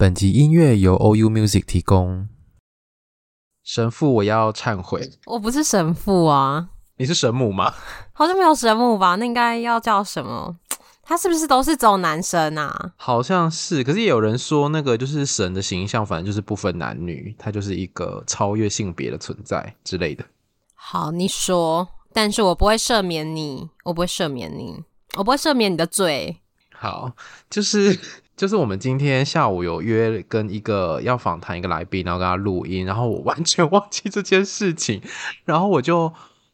本集音乐由 OU Music 提供。神父，我要忏悔，我不是神父啊。你是神母吗？好像没有神母吧？那应该要叫什么？他是不是都是走男生啊？好像是，可是也有人说那个就是神的形象，反正就是不分男女，他就是一个超越性别的存在之类的。好，你说，但是我不会赦免你，我不会赦免你，我不会赦免你的罪。好，就是。就是我们今天下午有约跟一个要访谈一个来宾，然后跟他录音，然后我完全忘记这件事情，然后我就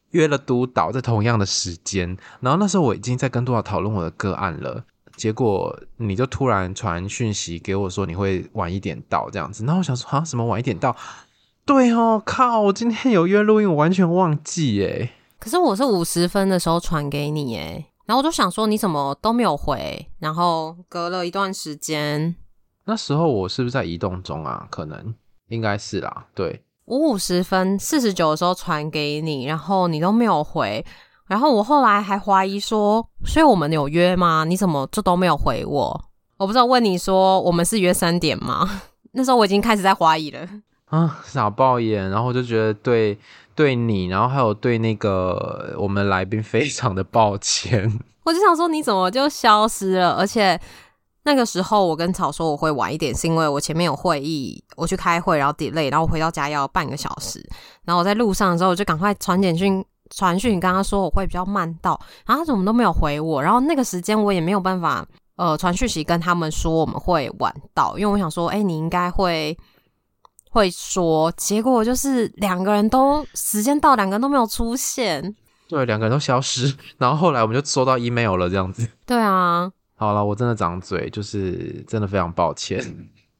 约了督导在同样的时间，然后那时候我已经在跟督导讨论我的个案了，结果你就突然传讯息给我说你会晚一点到这样子，然后我想说啊，什么晚一点到？对哦，靠，我今天有约录音，我完全忘记耶。可是我是五十分的时候传给你耶。然后我就想说，你怎么都没有回？然后隔了一段时间，那时候我是不是在移动中啊？可能应该是啦。对，我五十分四十九的时候传给你，然后你都没有回。然后我后来还怀疑说，所以我们有约吗？你怎么就都没有回我？我不知道问你说，我们是约三点吗？那时候我已经开始在怀疑了。啊，傻爆眼！然后我就觉得对。对你，然后还有对那个我们来宾非常的抱歉。我就想说你怎么就消失了？而且那个时候我跟草说我会晚一点，是因为我前面有会议，我去开会，然后 delay，然后回到家要半个小时。然后我在路上的时候，我就赶快传简讯传讯，跟他说我会比较慢到，然后他怎么都没有回我。然后那个时间我也没有办法呃传讯息跟他们说我们会晚到，因为我想说，哎，你应该会。会说，结果就是两个人都时间到，两个人都没有出现，对，两个人都消失。然后后来我们就收到 email 了，这样子。对啊，好了，我真的长嘴，就是真的非常抱歉。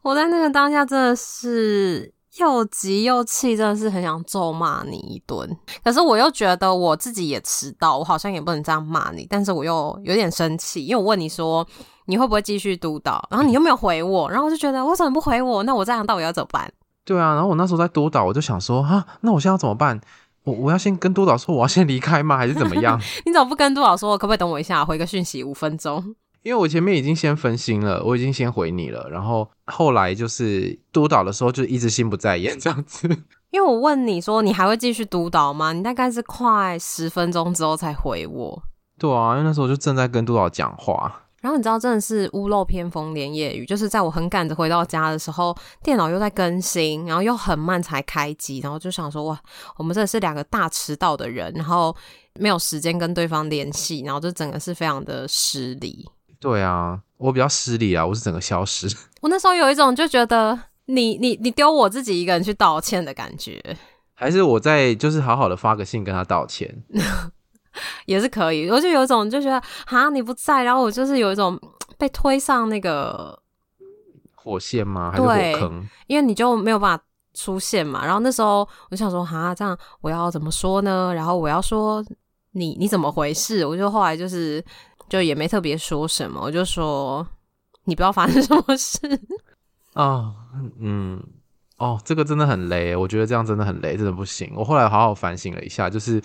我在那个当下真的是又急又气，真的是很想咒骂你一顿。可是我又觉得我自己也迟到，我好像也不能这样骂你。但是我又有点生气，因为我问你说你会不会继续督导，然后你又没有回我，然后我就觉得为什么不回我？那我这样到底要怎么办？对啊，然后我那时候在督导，我就想说，哈，那我现在要怎么办？我我要先跟督导说我要先离开吗？还是怎么样？你怎么不跟督导说？可不可以等我一下，回个讯息五分钟？因为我前面已经先分心了，我已经先回你了，然后后来就是督导的时候就一直心不在焉 这样子。因为我问你说你还会继续督导吗？你大概是快十分钟之后才回我。对啊，因为那时候就正在跟督导讲话。然后你知道，真的是屋漏偏逢连夜雨，就是在我很赶着回到家的时候，电脑又在更新，然后又很慢才开机，然后就想说，哇，我们真的是两个大迟到的人，然后没有时间跟对方联系，然后就整个是非常的失礼。对啊，我比较失礼啊，我是整个消失。我那时候有一种就觉得你你你丢我自己一个人去道歉的感觉，还是我在就是好好的发个信跟他道歉。也是可以，我就有一种就觉得啊，你不在，然后我就是有一种被推上那个火线吗？还是火坑？因为你就没有办法出现嘛。然后那时候我就想说，哈，这样我要怎么说呢？然后我要说你你怎么回事？我就后来就是就也没特别说什么，我就说你不知道发生什么事啊、哦，嗯，哦，这个真的很雷，我觉得这样真的很雷，真的不行。我后来好好反省了一下，就是。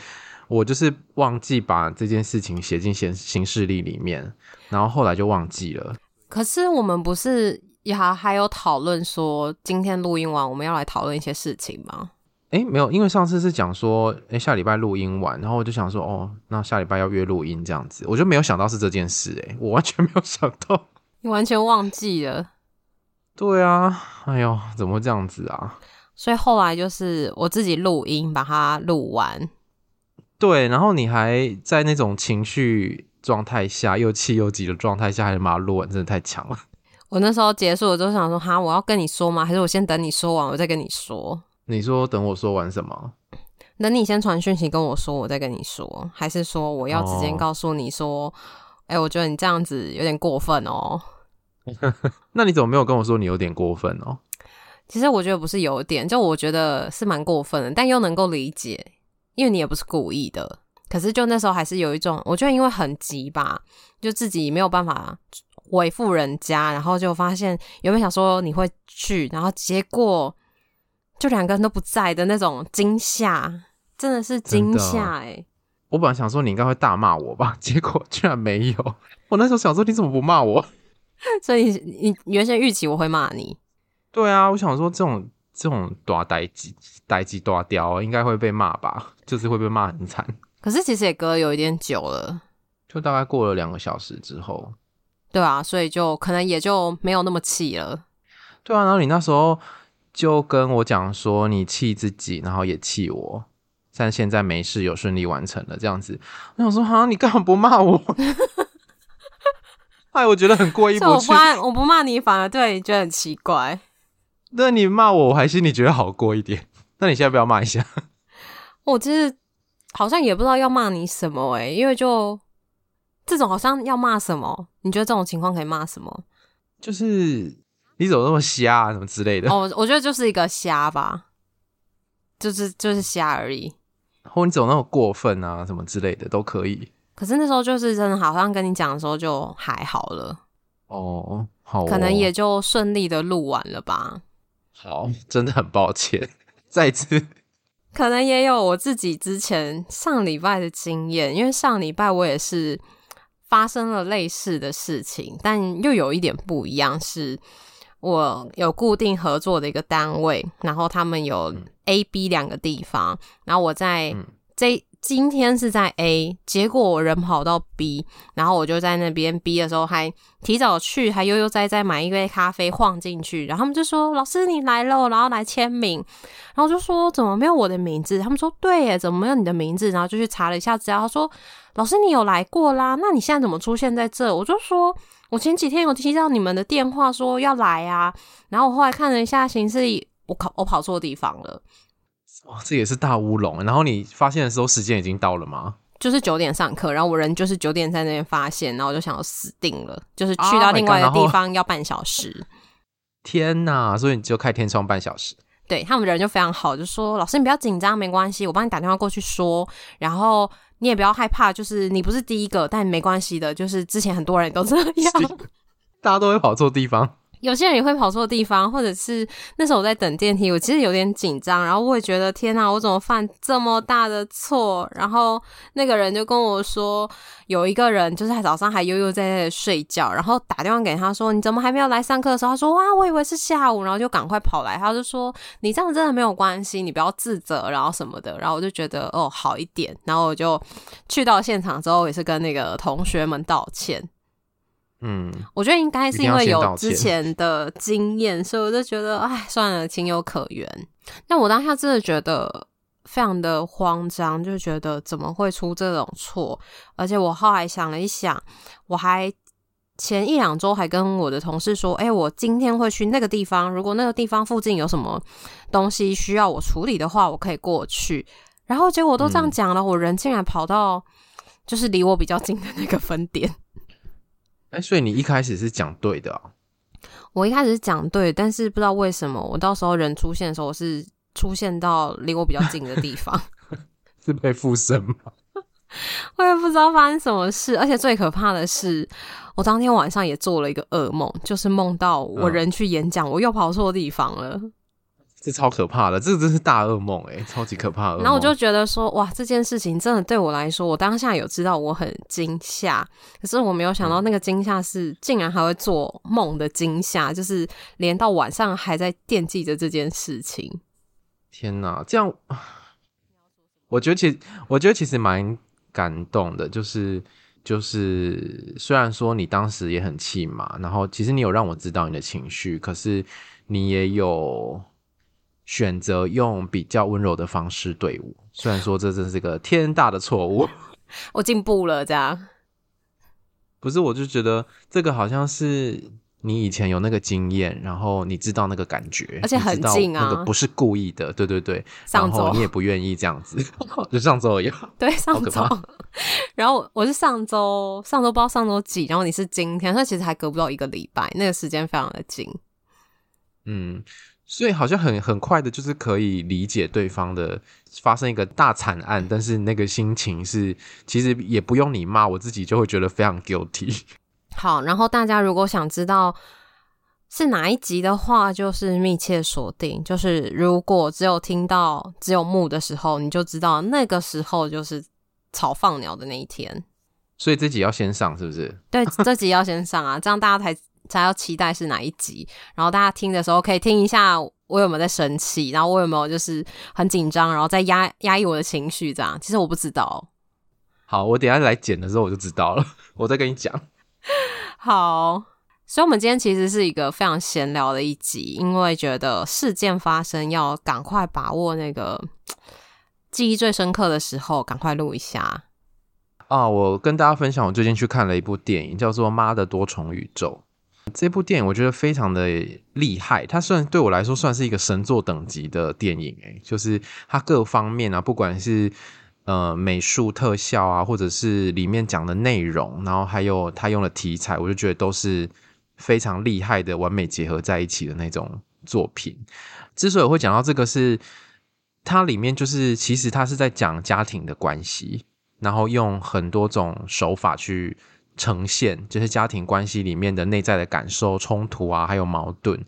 我就是忘记把这件事情写进行行事历里面，然后后来就忘记了。可是我们不是也还还有讨论说，今天录音完我们要来讨论一些事情吗？诶，没有，因为上次是讲说，诶，下礼拜录音完，然后我就想说，哦，那下礼拜要约录音这样子，我就没有想到是这件事，诶，我完全没有想到，你完全忘记了。对啊，哎呦，怎么会这样子啊？所以后来就是我自己录音，把它录完。对，然后你还在那种情绪状态下，又气又急的状态下，还把它录完，真的太强了。我那时候结束，我就想说，哈，我要跟你说吗？还是我先等你说完，我再跟你说？你说等我说完什么？等你先传讯息跟我说，我再跟你说，还是说我要直接告诉你说，哎、哦，我觉得你这样子有点过分哦。那你怎么没有跟我说你有点过分哦？其实我觉得不是有点，就我觉得是蛮过分的，但又能够理解，因为你也不是故意的。可是就那时候还是有一种，我觉得因为很急吧，就自己没有办法回复人家，然后就发现原本想说你会去，然后结果就两个人都不在的那种惊吓，真的是惊吓哎！我本来想说你应该会大骂我吧，结果居然没有。我那时候想说你怎么不骂我？所以你，你原先预期我会骂你？对啊，我想说这种这种大呆鸡、呆鸡大条应该会被骂吧，就是会被骂很惨。可是其实也隔了有一点久了，就大概过了两个小时之后。对啊，所以就可能也就没有那么气了。对啊，然后你那时候就跟我讲说你气自己，然后也气我，但现在没事，有顺利完成了这样子。我想说，哈，你干嘛不骂我？哎，我觉得很过意不去。我不骂，我不骂你，反而对你觉得很奇怪。那你骂我，我还心里觉得好过一点。那你现在不要骂一下。我其实好像也不知道要骂你什么诶、欸，因为就这种好像要骂什么？你觉得这种情况可以骂什么？就是你怎么那么瞎啊，什么之类的。哦，我觉得就是一个瞎吧，就是就是瞎而已。或你怎么那么过分啊，什么之类的都可以。可是那时候就是真的，好像跟你讲的时候就还好了哦，好哦，可能也就顺利的录完了吧。好，真的很抱歉，再次。可能也有我自己之前上礼拜的经验，因为上礼拜我也是发生了类似的事情，但又有一点不一样，是我有固定合作的一个单位，然后他们有 A、B 两个地方，然后我在这。今天是在 A，结果我人跑到 B，然后我就在那边 B 的时候还提早去，还悠悠哉哉买一杯咖啡晃进去，然后他们就说：“老师你来了，然后来签名。”然后我就说：“怎么没有我的名字？”他们说：“对耶，怎么没有你的名字？”然后就去查了一下资料，他说：“老师你有来过啦，那你现在怎么出现在这？”我就说：“我前几天有听到你们的电话说要来啊。”然后我后来看了一下形式，我跑我跑错地方了。哇，这也是大乌龙！然后你发现的时候，时间已经到了吗？就是九点上课，然后我人就是九点在那边发现，然后我就想要死定了，就是去到另外一个地方要半小时。Oh、天哪！所以你就开天窗半小时。对，他们人就非常好，就说老师你不要紧张，没关系，我帮你打电话过去说，然后你也不要害怕，就是你不是第一个，但没关系的，就是之前很多人都这样，大家都会跑错地方。有些人也会跑错地方，或者是那时候我在等电梯，我其实有点紧张，然后我也觉得天哪，我怎么犯这么大的错？然后那个人就跟我说，有一个人就是他早上还悠悠在在睡觉，然后打电话给他说，你怎么还没有来上课的时候，他说哇，我以为是下午，然后就赶快跑来，他就说你这样真的没有关系，你不要自责，然后什么的，然后我就觉得哦好一点，然后我就去到现场之后也是跟那个同学们道歉。嗯，我觉得应该是因为有之前的经验，所以我就觉得，哎，算了，情有可原。但我当下真的觉得非常的慌张，就觉得怎么会出这种错？而且我后来想了一想，我还前一两周还跟我的同事说，哎，我今天会去那个地方，如果那个地方附近有什么东西需要我处理的话，我可以过去。然后结果都这样讲了，嗯，我人竟然跑到就是离我比较近的那个分店。哎，所以你一开始是讲对的啊？我一开始是讲对，但是不知道为什么，我到时候人出现的时候，我是出现到离我比较近的地方，是被附身吗？我也不知道发生什么事，而且最可怕的是，我当天晚上也做了一个噩梦，就是梦到我人去演讲，嗯，我又跑错地方了。这超可怕的，这真是大噩梦哎，超级可怕的。然后我就觉得说，哇，这件事情真的对我来说，我当下有知道我很惊吓，可是我没有想到那个惊吓是竟然还会做梦的惊吓，就是连到晚上还在惦记着这件事情。天哪，这样，我觉得其实我觉得其实蛮感动的，就是就是虽然说你当时也很气嘛，然后其实你有让我知道你的情绪，可是你也有。选择用比较温柔的方式对我，虽然说这真是个天大的错误。我进步了，这样不是？我就觉得这个好像是你以前有那个经验，然后你知道那个感觉，而且很近啊，那个不是故意的，对对对。上周你也不愿意这样子，就上周而已。对，上周。然后我是上周，上周不知道上周几，然后你是今天，所以其实还隔不到一个礼拜，那个时间非常的近。嗯。所以好像很很快的，就是可以理解对方的发生一个大惨案，但是那个心情是其实也不用你骂，我自己就会觉得非常 guilty。好，然后大家如果想知道是哪一集的话，就是密切锁定。就是如果只有听到只有木的时候，你就知道那个时候就是草放鸟的那一天。所以这集要先上，是不是？对，这集要先上啊，这样大家才。才要期待是哪一集，然后大家听的时候可以听一下我有没有在生气，然后我有没有就是很紧张，然后再压压抑我的情绪这样。其实我不知道。好，我等一下来剪的时候我就知道了，我再跟你讲。好，所以我们今天其实是一个非常闲聊的一集，因为觉得事件发生要赶快把握那个 记忆最深刻的时候，赶快录一下。啊，我跟大家分享，我最近去看了一部电影，叫做《妈的多重宇宙》。这部电影我觉得非常的厉害，它算对我来说算是一个神作等级的电影诶，就是它各方面啊，不管是呃美术特效啊，或者是里面讲的内容，然后还有它用的题材，我就觉得都是非常厉害的，完美结合在一起的那种作品。之所以会讲到这个，是它里面就是其实它是在讲家庭的关系，然后用很多种手法去。呈现就是家庭关系里面的内在的感受、冲突啊，还有矛盾，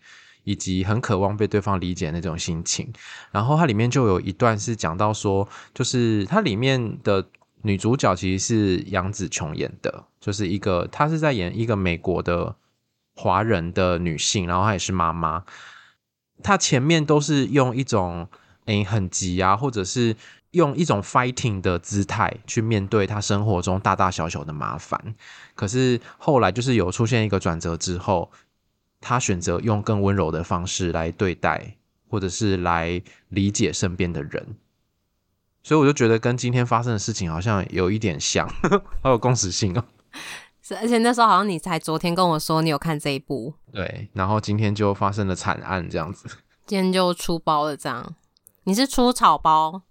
以及很渴望被对方理解那种心情。然后它里面就有一段是讲到说，就是它里面的女主角其实是杨紫琼演的，就是一个她是在演一个美国的华人的女性，然后她也是妈妈。她前面都是用一种诶很急啊，或者是。用一种 fighting 的姿态去面对他生活中大大小小的麻烦，可是后来就是有出现一个转折之后，他选择用更温柔的方式来对待，或者是来理解身边的人，所以我就觉得跟今天发生的事情好像有一点像，好有共识性哦。是，而且那时候好像你才昨天跟我说你有看这一部，对，然后今天就发生了惨案这样子，今天就出包了这样，你是出草包？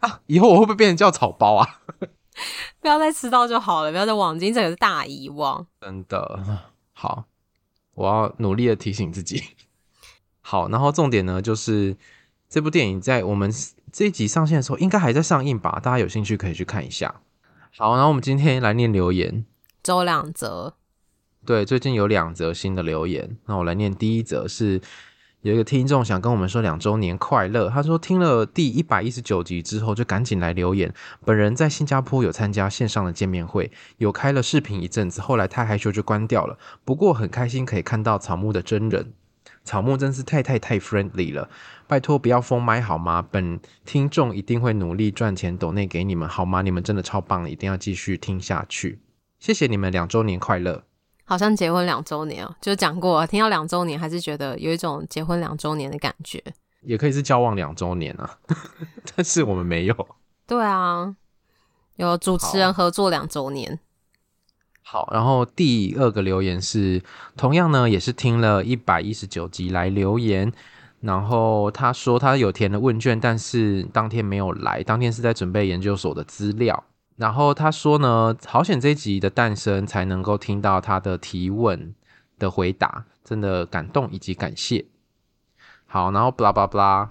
啊！以后我会不会变成叫草包啊？不要再迟到就好了，不要再忘记，这个是大遗忘。真的好，我要努力的提醒自己。好，然后重点呢，就是这部电影在我们这一集上线的时候，应该还在上映吧？大家有兴趣可以去看一下。好，然后我们今天来念留言，周两则。对，最近有两则新的留言，那我来念第一则是。有一个听众想跟我们说两周年快乐。他说听了第一百一十九集之后，就赶紧来留言。本人在新加坡有参加线上的见面会，有开了视频一阵子，后来太害羞就关掉了。不过很开心可以看到草木的真人，草木真是太太太 friendly 了。拜托不要封麦好吗？本听众一定会努力赚钱抖内给你们好吗？你们真的超棒，一定要继续听下去。谢谢你们两周年快乐。好像结婚两周年哦，就讲过，听到两周年还是觉得有一种结婚两周年的感觉。也可以是交往两周年啊，但是我们没有。对啊，有主持人合作两周年。好，然后第二个留言是，同样呢也是听了一百一十九集来留言，然后他说他有填了问卷，但是当天没有来，当天是在准备研究所的资料。然后他说呢，好险这一集的诞生才能够听到他的提问的回答，真的感动以及感谢。好，然后 blah blah blah，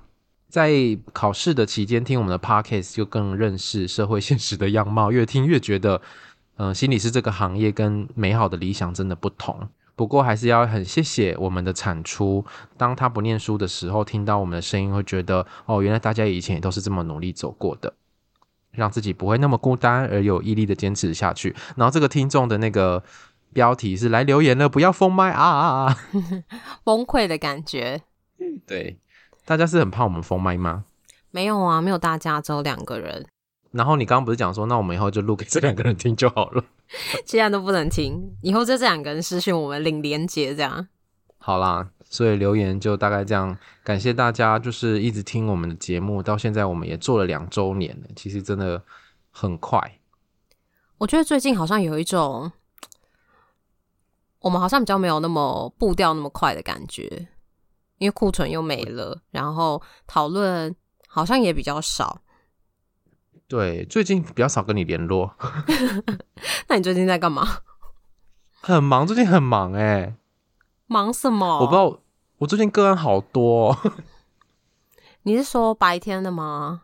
在考试的期间听我们的 podcast 就更认识社会现实的样貌，越听越觉得，嗯、心理师这个行业跟美好的理想真的不同。不过还是要很谢谢我们的产出，当他不念书的时候，听到我们的声音，会觉得哦，原来大家以前也都是这么努力走过的。让自己不会那么孤单，而有毅力的坚持下去。然后这个听众的那个标题是来留言了，不要封麦啊啊啊！崩溃的感觉。对，大家是很怕我们封麦吗？没有啊，没有大家，只有两个人。然后你刚刚不是讲说，那我们以后就录给这两个人听就好了。现在都不能听，以后就这两个人私讯我们领连接这样。好啦。所以留言就大概这样，感谢大家，就是一直听我们的节目，到现在我们也做了两周年了，其实真的很快。我觉得最近好像有一种，我们好像比较没有那么步调那么快的感觉，因为库存又没了，然后讨论好像也比较少。对，最近比较少跟你联络。那你最近在干嘛？很忙，最近很忙哎、欸。忙什么？我不知道，我最近个案好多哦。你是说白天的吗？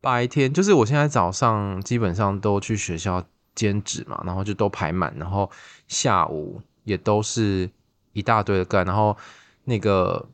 白天就是我现在早上基本上都去学校兼职嘛，然后就都排满，然后下午也都是一大堆的个案，然后那个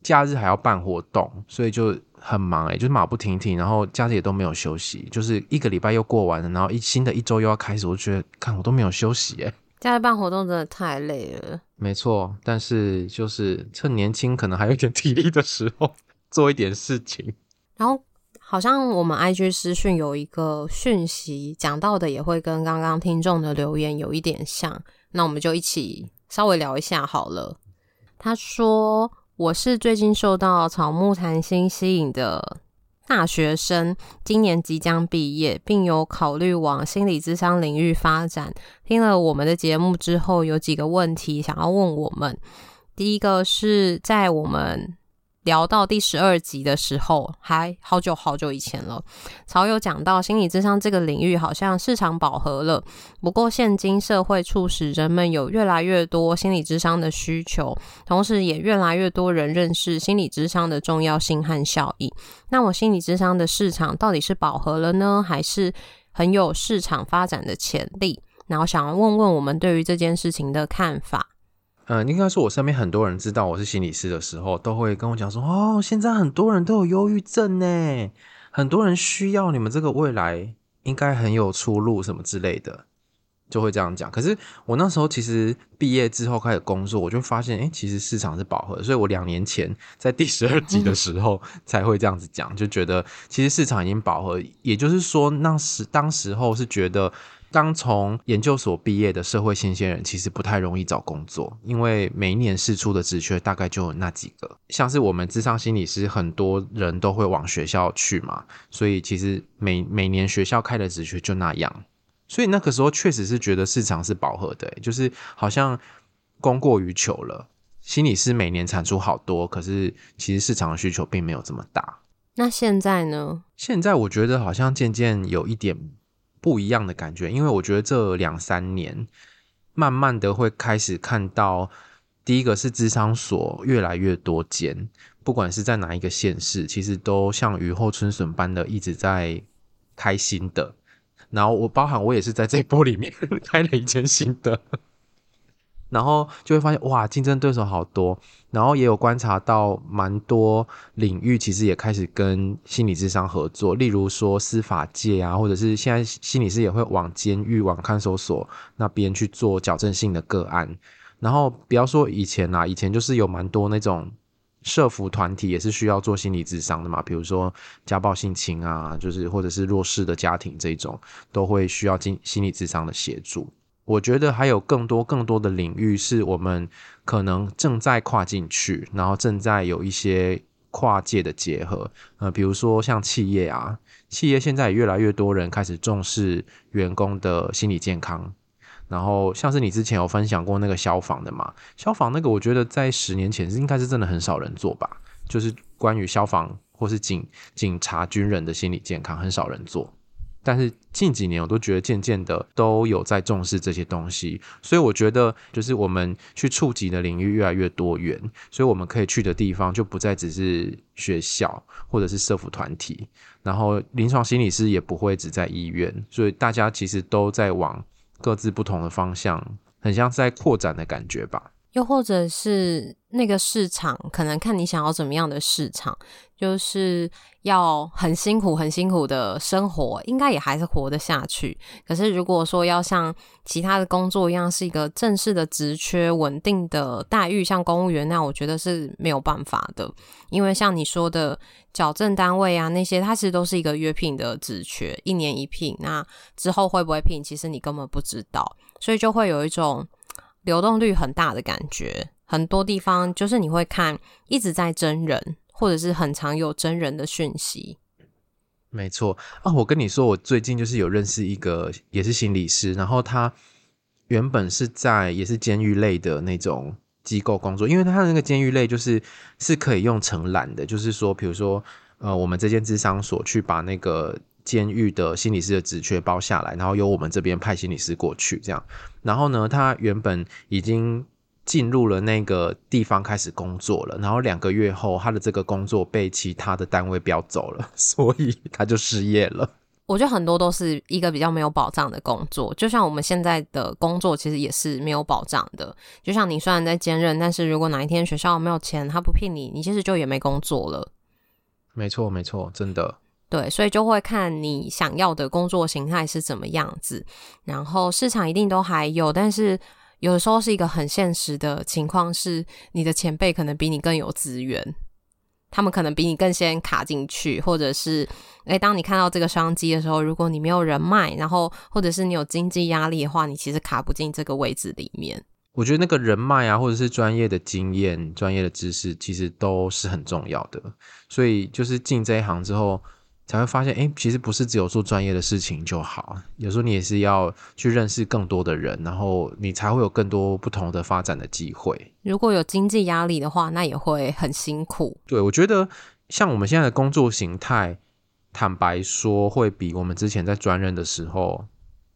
假日还要办活动，所以就很忙哎、欸，就是马不停蹄，然后假日也都没有休息，就是一个礼拜又过完了，然后一新的一周又要开始，我就觉得看我都没有休息哎、欸。假日办活动真的太累了，没错，但是就是趁年轻，可能还有点体力的时候 做一点事情。然后好像我们 IG 私讯有一个讯息讲到的，也会跟刚刚听众的留言有一点像，那我们就一起稍微聊一下好了。他说：“我是最近受到草木谈心吸引的。”大学生今年即将毕业，并有考虑往心理咨商领域发展。听了我们的节目之后，有几个问题想要问我们。第一个是在我们。聊到第十二集的时候，还好久好久以前了。曹有讲到心理咨商这个领域好像市场饱和了，不过现今社会促使人们有越来越多心理咨商的需求，同时也越来越多人认识心理咨商的重要性和效益。那我心理咨商的市场到底是饱和了呢，还是很有市场发展的潜力？然后想要问问我们对于这件事情的看法。嗯，应该说，我身边很多人知道我是心理师的时候，都会跟我讲说：“哦，现在很多人都有忧郁症呢，很多人需要你们这个未来应该很有出路什么之类的，就会这样讲。”可是我那时候其实毕业之后开始工作，我就发现，诶，其实市场是饱和的，所以我两年前在第十二集的时候才会这样子讲，就觉得其实市场已经饱和，也就是说，那时当时候是觉得。刚从研究所毕业的社会新鲜人，其实不太容易找工作，因为每一年释出的职缺大概就那几个。像是我们智商心理师，很多人都会往学校去嘛，所以其实每每年学校开的职缺就那样。所以那个时候确实是觉得市场是饱和的，就是好像供过于求了。心理师每年产出好多，可是其实市场的需求并没有这么大。那现在呢？现在我觉得好像渐渐有一点。不一样的感觉，因为我觉得这两三年，慢慢的会开始看到，第一个是智商所越来越多间，不管是在哪一个县市，其实都像雨后春笋般的一直在开新的。然后我包含我也是在这一波里面开了一间新的。然后就会发现，哇，竞争对手好多。然后也有观察到，蛮多领域其实也开始跟心理智商合作，例如说司法界啊，或者是现在心理师也会往监狱、往看守所那边去做矫正性的个案。然后不要说以前啦，以前就是有蛮多那种社福团体也是需要做心理智商的嘛，比如说家暴性侵啊，就是或者是弱势的家庭这种，都会需要进心理智商的协助。我觉得还有更多更多的领域是我们可能正在跨进去，然后正在有一些跨界的结合。呃，比如说像企业啊，企业现在也越来越多人开始重视员工的心理健康。然后像是你之前有分享过那个消防的嘛，消防那个我觉得在十年前应该是真的很少人做吧，就是关于消防或是警警察、军人的心理健康，很少人做。但是近几年，我都觉得渐渐的都有在重视这些东西，所以我觉得就是我们去触及的领域越来越多元，所以我们可以去的地方就不再只是学校或者是社福团体，然后临床心理师也不会只在医院，所以大家其实都在往各自不同的方向，很像是在扩展的感觉吧。又或者是那个市场，可能看你想要怎么样的市场，就是要很辛苦、很辛苦的生活，应该也还是活得下去。可是如果说要像其他的工作一样，是一个正式的职缺、稳定的待遇，像公务员那样，我觉得是没有办法的。因为像你说的矫正单位啊，那些它其实都是一个约聘的职缺，一年一聘，那之后会不会聘，其实你根本不知道，所以就会有一种。流动率很大的感觉，很多地方就是你会看一直在真人，或者是很常有真人的讯息。没错啊，我跟你说，我最近就是有认识一个也是心理师，然后他原本是在也是监狱类的那种机构工作，因为他的那个监狱类就是是可以用承揽的，就是说，比如说呃，我们这间智商所去把那个。监狱的心理师的职缺包下来，然后由我们这边派心理师过去，这样。然后呢，他原本已经进入了那个地方开始工作了，然后两个月后，他的这个工作被其他的单位标走了，所以他就失业了。我觉得很多都是一个比较没有保障的工作，就像我们现在的工作其实也是没有保障的。就像你虽然在兼任，但是如果哪一天学校没有钱，他不聘你，你其实就也没工作了。没错，没错，真的。对，所以就会看你想要的工作形态是怎么样子，然后市场一定都还有，但是有的时候是一个很现实的情况，是你的前辈可能比你更有资源。他们可能比你更先卡进去，或者是，诶，当你看到这个商机的时候，如果你没有人脉，然后或者是你有经济压力的话，你其实卡不进这个位置里面。我觉得那个人脉啊，或者是专业的经验、专业的知识，其实都是很重要的。所以就是进这一行之后。才会发现，哎，其实不是只有做专业的事情就好，有时候你也是要去认识更多的人，然后你才会有更多不同的发展的机会。如果有经济压力的话，那也会很辛苦。对，我觉得像我们现在的工作形态，坦白说，会比我们之前在专任的时候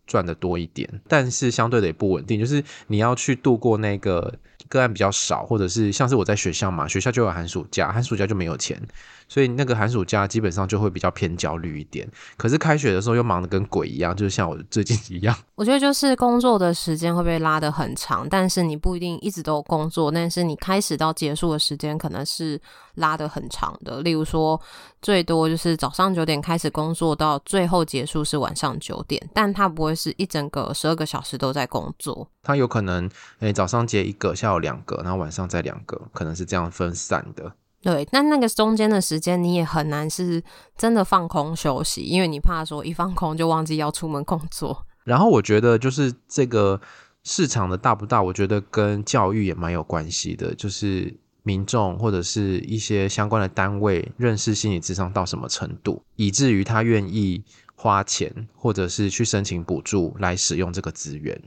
赚的多一点，但是相对的也不稳定，就是你要去度过那个个案比较少，或者是像是我在学校嘛，学校就有寒暑假，寒暑假就没有钱。所以那个寒暑假基本上就会比较偏焦虑一点，可是开学的时候又忙得跟鬼一样，就是像我最近一样。我觉得就是工作的时间会被拉得很长，但是你不一定一直都有工作，但是你开始到结束的时间可能是拉得很长的。例如说，最多就是早上九点开始工作，到最后结束是晚上九点，但它不会是一整个十二个小时都在工作。它有可能，诶，早上接一个，下午两个，然后晚上再两个，可能是这样分散的。对，但那个中间的时间你也很难是真的放空休息，因为你怕说一放空就忘记要出门工作。然后我觉得就是这个市场的大不大，我觉得跟教育也蛮有关系的，就是民众或者是一些相关的单位认识心理智商到什么程度，以至于他愿意花钱或者是去申请补助来使用这个资源。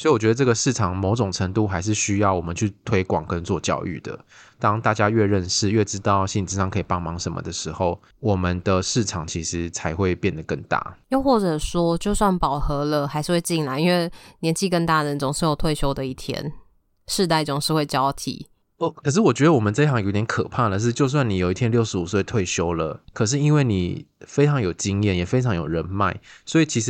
所以我觉得这个市场某种程度还是需要我们去推广跟做教育的。当大家越认识、越知道心理智商可以帮忙什么的时候，我们的市场其实才会变得更大。又或者说，就算饱和了，还是会进来，因为年纪更大的人总是有退休的一天，世代总是会交替。哦，可是我觉得我们这一行有点可怕的是，就算你有一天六十五岁退休了，可是因为你非常有经验，也非常有人脉，所以其实